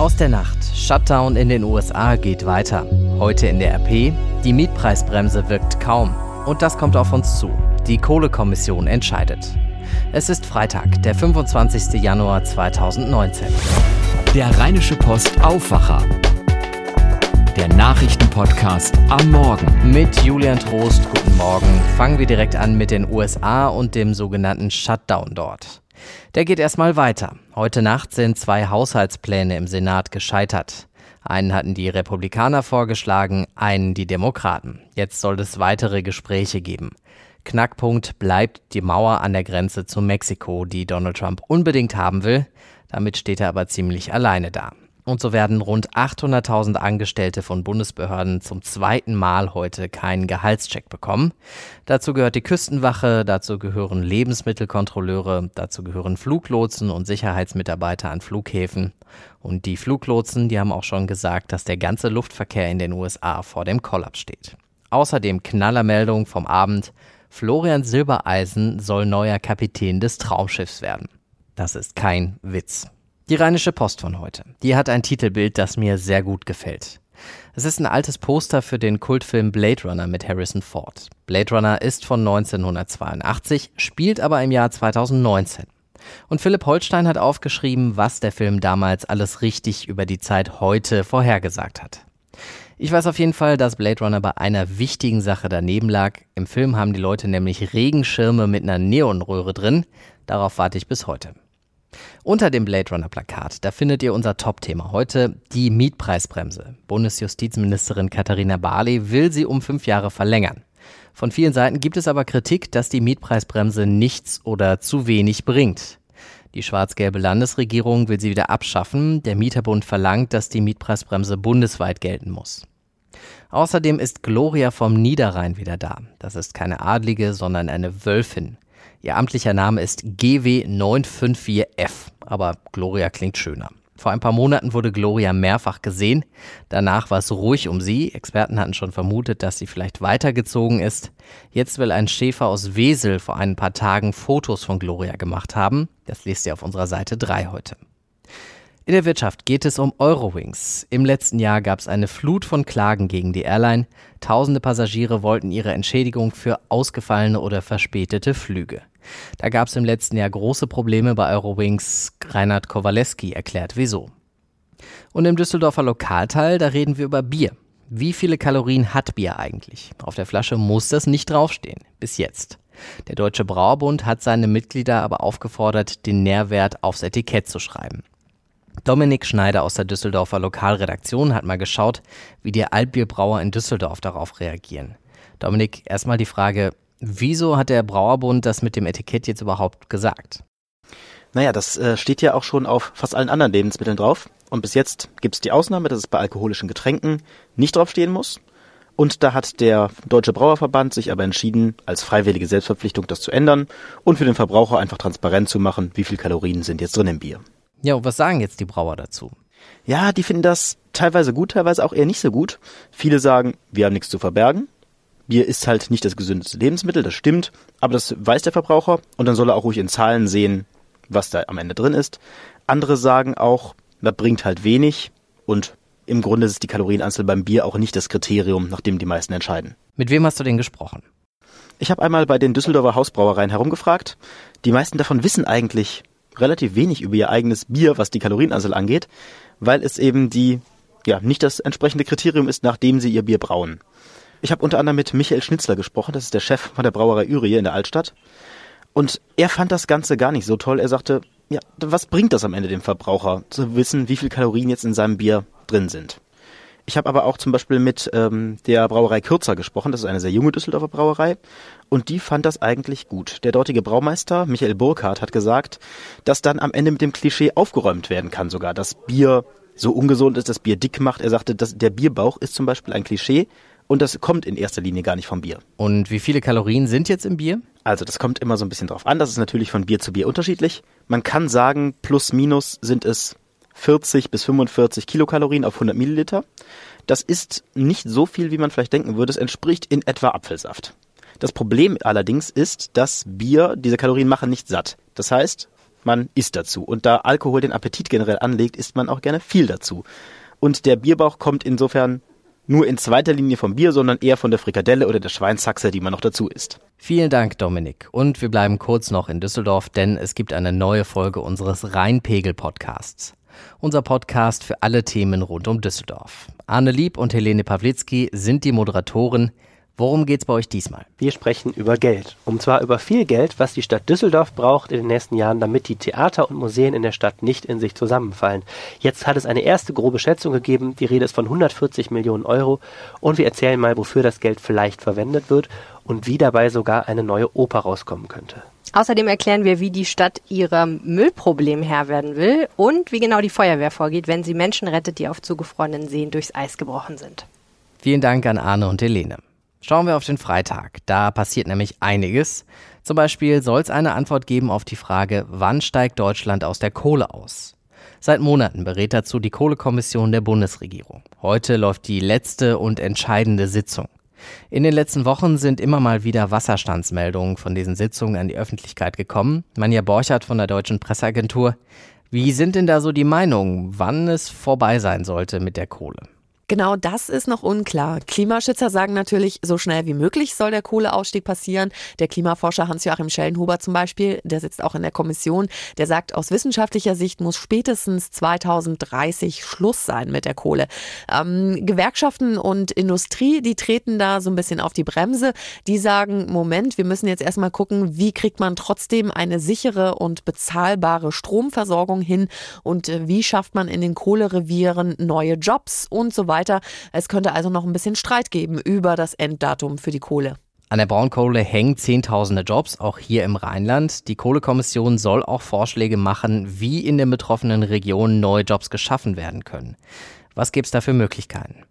Aus der Nacht. Shutdown in den USA geht weiter. Heute in der RP. Die Mietpreisbremse wirkt kaum. Und das kommt auf uns zu. Die Kohlekommission entscheidet. Es ist Freitag, der 25. Januar 2019. Der Rheinische Post Aufwacher. Der Nachrichtenpodcast am Morgen. Mit Julian Trost, guten Morgen. Fangen wir direkt an mit den USA und dem sogenannten Shutdown dort. Der geht erstmal weiter. Heute Nacht sind zwei Haushaltspläne im Senat gescheitert. Einen hatten die Republikaner vorgeschlagen, einen die Demokraten. Jetzt soll es weitere Gespräche geben. Knackpunkt bleibt die Mauer an der Grenze zu Mexiko, die Donald Trump unbedingt haben will. Damit steht er aber ziemlich alleine da. Und so werden rund 800.000 Angestellte von Bundesbehörden zum zweiten Mal heute keinen Gehaltscheck bekommen. Dazu gehört die Küstenwache, dazu gehören Lebensmittelkontrolleure, dazu gehören Fluglotsen und Sicherheitsmitarbeiter an Flughäfen. Und die Fluglotsen, die haben auch schon gesagt, dass der ganze Luftverkehr in den USA vor dem Kollaps steht. Außerdem Knallermeldung vom Abend. Florian Silbereisen soll neuer Kapitän des Traumschiffs werden. Das ist kein Witz. Die Rheinische Post von heute. Die hat ein Titelbild, das mir sehr gut gefällt. Es ist ein altes Poster für den Kultfilm Blade Runner mit Harrison Ford. Blade Runner ist von 1982, spielt aber im Jahr 2019. Und Philipp Holstein hat aufgeschrieben, was der Film damals alles richtig über die Zeit heute vorhergesagt hat. Ich weiß auf jeden Fall, dass Blade Runner bei einer wichtigen Sache daneben lag. Im Film haben die Leute nämlich Regenschirme mit einer Neonröhre drin. Darauf warte ich bis heute. Unter dem Blade Runner Plakat, da findet ihr unser Top-Thema heute, die Mietpreisbremse. Bundesjustizministerin Katharina Barley will sie um fünf Jahre verlängern. Von vielen Seiten gibt es aber Kritik, dass die Mietpreisbremse nichts oder zu wenig bringt. Die schwarz-gelbe Landesregierung will sie wieder abschaffen. Der Mieterbund verlangt, dass die Mietpreisbremse bundesweit gelten muss. Außerdem ist Gloria vom Niederrhein wieder da. Das ist keine Adlige, sondern eine Wölfin. Ihr amtlicher Name ist GW954F, aber Gloria klingt schöner. Vor ein paar Monaten wurde Gloria mehrfach gesehen. Danach war es ruhig um sie. Experten hatten schon vermutet, dass sie vielleicht weitergezogen ist. Jetzt will ein Schäfer aus Wesel vor ein paar Tagen Fotos von Gloria gemacht haben. Das lest ihr auf unserer Seite 3 heute. In der Wirtschaft geht es um Eurowings. Im letzten Jahr gab es eine Flut von Klagen gegen die Airline. Tausende Passagiere wollten ihre Entschädigung für ausgefallene oder verspätete Flüge. Da gab es im letzten Jahr große Probleme bei Eurowings. Reinhard Kowaleski erklärt wieso. Und im Düsseldorfer Lokalteil, da reden wir über Bier. Wie viele Kalorien hat Bier eigentlich? Auf der Flasche muss das nicht draufstehen. Bis jetzt. Der Deutsche Brauerbund hat seine Mitglieder aber aufgefordert, den Nährwert aufs Etikett zu schreiben. Dominik Schneider aus der Düsseldorfer Lokalredaktion hat mal geschaut, wie die Altbierbrauer in Düsseldorf darauf reagieren. Dominik, erstmal die Frage, wieso hat der Brauerbund das mit dem Etikett jetzt überhaupt gesagt? Naja, das äh, steht ja auch schon auf fast allen anderen Lebensmitteln drauf. Und bis jetzt gibt es die Ausnahme, dass es bei alkoholischen Getränken nicht draufstehen muss. Und da hat der Deutsche Brauerverband sich aber entschieden, als freiwillige Selbstverpflichtung das zu ändern und für den Verbraucher einfach transparent zu machen, wie viel Kalorien sind jetzt drin im Bier. Ja, und was sagen jetzt die Brauer dazu? Ja, die finden das teilweise gut, teilweise auch eher nicht so gut. Viele sagen, wir haben nichts zu verbergen. Bier ist halt nicht das gesündeste Lebensmittel, das stimmt, aber das weiß der Verbraucher und dann soll er auch ruhig in Zahlen sehen, was da am Ende drin ist. Andere sagen auch, das bringt halt wenig und im Grunde ist die Kalorienanzahl beim Bier auch nicht das Kriterium, nach dem die meisten entscheiden. Mit wem hast du denn gesprochen? Ich habe einmal bei den Düsseldorfer Hausbrauereien herumgefragt. Die meisten davon wissen eigentlich relativ wenig über ihr eigenes Bier, was die Kalorienanzahl angeht, weil es eben die, ja, nicht das entsprechende Kriterium ist, nachdem sie ihr Bier brauen. Ich habe unter anderem mit Michael Schnitzler gesprochen, das ist der Chef von der Brauerei Ürie in der Altstadt. Und er fand das Ganze gar nicht so toll. Er sagte, ja, was bringt das am Ende dem Verbraucher, zu wissen, wie viel Kalorien jetzt in seinem Bier drin sind? Ich habe aber auch zum Beispiel mit ähm, der Brauerei Kürzer gesprochen. Das ist eine sehr junge Düsseldorfer Brauerei. Und die fand das eigentlich gut. Der dortige Braumeister Michael Burkhardt hat gesagt, dass dann am Ende mit dem Klischee aufgeräumt werden kann sogar. Das Bier so ungesund ist, das Bier dick macht. Er sagte, dass der Bierbauch ist zum Beispiel ein Klischee. Und das kommt in erster Linie gar nicht vom Bier. Und wie viele Kalorien sind jetzt im Bier? Also das kommt immer so ein bisschen drauf an. Das ist natürlich von Bier zu Bier unterschiedlich. Man kann sagen, plus minus sind es 40 bis 45 Kilokalorien auf 100 Milliliter. Das ist nicht so viel, wie man vielleicht denken würde. Es entspricht in etwa Apfelsaft. Das Problem allerdings ist, dass Bier diese Kalorien machen nicht satt. Das heißt, man isst dazu. Und da Alkohol den Appetit generell anlegt, isst man auch gerne viel dazu. Und der Bierbauch kommt insofern nur in zweiter Linie vom Bier, sondern eher von der Frikadelle oder der Schweinshaxe, die man noch dazu isst. Vielen Dank, Dominik. Und wir bleiben kurz noch in Düsseldorf, denn es gibt eine neue Folge unseres Rheinpegel-Podcasts. Unser Podcast für alle Themen rund um Düsseldorf. Arne Lieb und Helene Pawlitzki sind die Moderatoren. Worum geht's bei euch diesmal? Wir sprechen über Geld. Und zwar über viel Geld, was die Stadt Düsseldorf braucht in den nächsten Jahren, damit die Theater und Museen in der Stadt nicht in sich zusammenfallen. Jetzt hat es eine erste grobe Schätzung gegeben. Die Rede ist von 140 Millionen Euro. Und wir erzählen mal, wofür das Geld vielleicht verwendet wird und wie dabei sogar eine neue Oper rauskommen könnte. Außerdem erklären wir, wie die Stadt ihrem Müllproblem Herr werden will und wie genau die Feuerwehr vorgeht, wenn sie Menschen rettet, die auf zugefrorenen Seen durchs Eis gebrochen sind. Vielen Dank an Arne und Helene. Schauen wir auf den Freitag. Da passiert nämlich einiges. Zum Beispiel soll es eine Antwort geben auf die Frage, wann steigt Deutschland aus der Kohle aus? Seit Monaten berät dazu die Kohlekommission der Bundesregierung. Heute läuft die letzte und entscheidende Sitzung. In den letzten Wochen sind immer mal wieder Wasserstandsmeldungen von diesen Sitzungen an die Öffentlichkeit gekommen. Manja Borchert von der Deutschen Presseagentur. Wie sind denn da so die Meinungen, wann es vorbei sein sollte mit der Kohle? Genau das ist noch unklar. Klimaschützer sagen natürlich, so schnell wie möglich soll der Kohleausstieg passieren. Der Klimaforscher Hans-Joachim Schellenhuber zum Beispiel, der sitzt auch in der Kommission, der sagt, aus wissenschaftlicher Sicht muss spätestens 2030 Schluss sein mit der Kohle. Ähm, Gewerkschaften und Industrie, die treten da so ein bisschen auf die Bremse. Die sagen, Moment, wir müssen jetzt erstmal gucken, wie kriegt man trotzdem eine sichere und bezahlbare Stromversorgung hin und äh, wie schafft man in den Kohlerevieren neue Jobs und so weiter weiter. Es könnte also noch ein bisschen Streit geben über das Enddatum für die Kohle. An der Braunkohle hängen Zehntausende Jobs, auch hier im Rheinland. Die Kohlekommission soll auch Vorschläge machen, wie in den betroffenen Regionen neue Jobs geschaffen werden können. Was gibt es da für Möglichkeiten?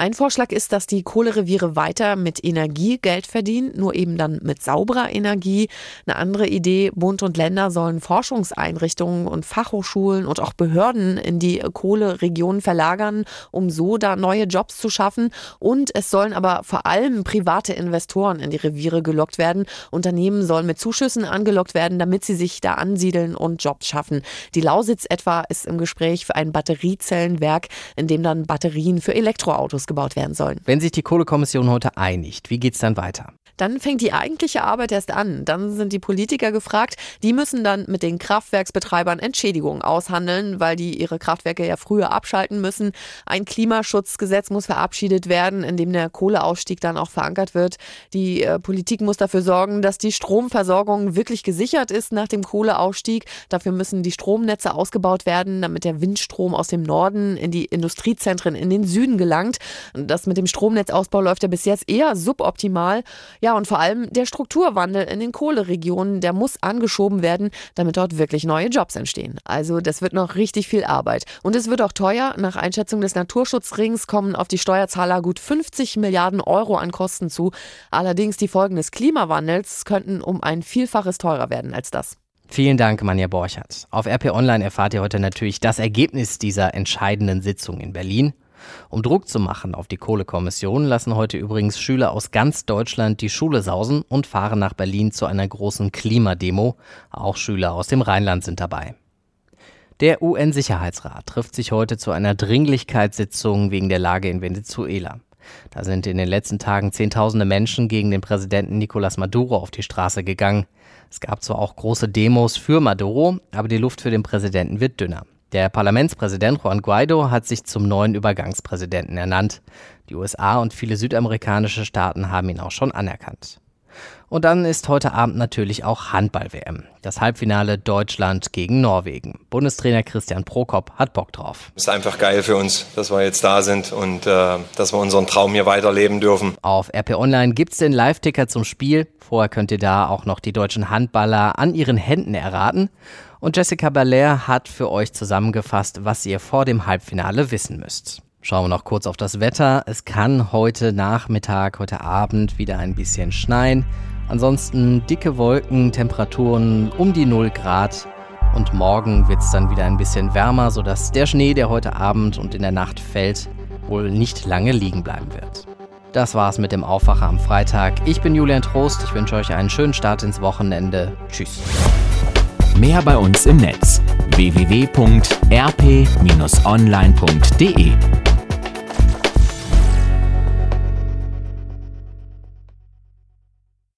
Ein Vorschlag ist, dass die Kohlereviere weiter mit Energie Geld verdienen, nur eben dann mit sauberer Energie. Eine andere Idee, Bund und Länder sollen Forschungseinrichtungen und Fachhochschulen und auch Behörden in die Kohleregionen verlagern, um so da neue Jobs zu schaffen. Und es sollen aber vor allem private Investoren in die Reviere gelockt werden. Unternehmen sollen mit Zuschüssen angelockt werden, damit sie sich da ansiedeln und Jobs schaffen. Die Lausitz etwa ist im Gespräch für ein Batteriezellenwerk, in dem dann Batterien für Elektroautos gebaut werden sollen. Wenn sich die Kohlekommission heute einigt, wie geht es dann weiter? Dann fängt die eigentliche Arbeit erst an. Dann sind die Politiker gefragt. Die müssen dann mit den Kraftwerksbetreibern Entschädigungen aushandeln, weil die ihre Kraftwerke ja früher abschalten müssen. Ein Klimaschutzgesetz muss verabschiedet werden, in dem der Kohleausstieg dann auch verankert wird. Die äh, Politik muss dafür sorgen, dass die Stromversorgung wirklich gesichert ist nach dem Kohleausstieg. Dafür müssen die Stromnetze ausgebaut werden, damit der Windstrom aus dem Norden in die Industriezentren in den Süden gelangt. Das mit dem Stromnetzausbau läuft ja bis jetzt eher suboptimal. Ja, und vor allem der Strukturwandel in den Kohleregionen, der muss angeschoben werden, damit dort wirklich neue Jobs entstehen. Also das wird noch richtig viel Arbeit. Und es wird auch teuer. Nach Einschätzung des Naturschutzrings kommen auf die Steuerzahler gut 50 Milliarden Euro an Kosten zu. Allerdings die Folgen des Klimawandels könnten um ein Vielfaches teurer werden als das. Vielen Dank, Manja Borchardt. Auf RP Online erfahrt ihr heute natürlich das Ergebnis dieser entscheidenden Sitzung in Berlin. Um Druck zu machen auf die Kohlekommission lassen heute übrigens Schüler aus ganz Deutschland die Schule sausen und fahren nach Berlin zu einer großen Klimademo. Auch Schüler aus dem Rheinland sind dabei. Der UN-Sicherheitsrat trifft sich heute zu einer Dringlichkeitssitzung wegen der Lage in Venezuela. Da sind in den letzten Tagen Zehntausende Menschen gegen den Präsidenten Nicolás Maduro auf die Straße gegangen. Es gab zwar auch große Demos für Maduro, aber die Luft für den Präsidenten wird dünner. Der Parlamentspräsident Juan Guaido hat sich zum neuen Übergangspräsidenten ernannt. Die USA und viele südamerikanische Staaten haben ihn auch schon anerkannt. Und dann ist heute Abend natürlich auch Handball-WM. Das Halbfinale Deutschland gegen Norwegen. Bundestrainer Christian Prokop hat Bock drauf. Ist einfach geil für uns, dass wir jetzt da sind und äh, dass wir unseren Traum hier weiterleben dürfen. Auf RP Online gibt es den Live-Ticker zum Spiel. Vorher könnt ihr da auch noch die deutschen Handballer an ihren Händen erraten. Und Jessica Baller hat für euch zusammengefasst, was ihr vor dem Halbfinale wissen müsst. Schauen wir noch kurz auf das Wetter. Es kann heute Nachmittag, heute Abend wieder ein bisschen schneien. Ansonsten dicke Wolken, Temperaturen um die 0 Grad. Und morgen wird es dann wieder ein bisschen wärmer, sodass der Schnee, der heute Abend und in der Nacht fällt, wohl nicht lange liegen bleiben wird. Das war's mit dem Aufwacher am Freitag. Ich bin Julian Trost. Ich wünsche euch einen schönen Start ins Wochenende. Tschüss. Mehr bei uns im Netz www.rp-online.de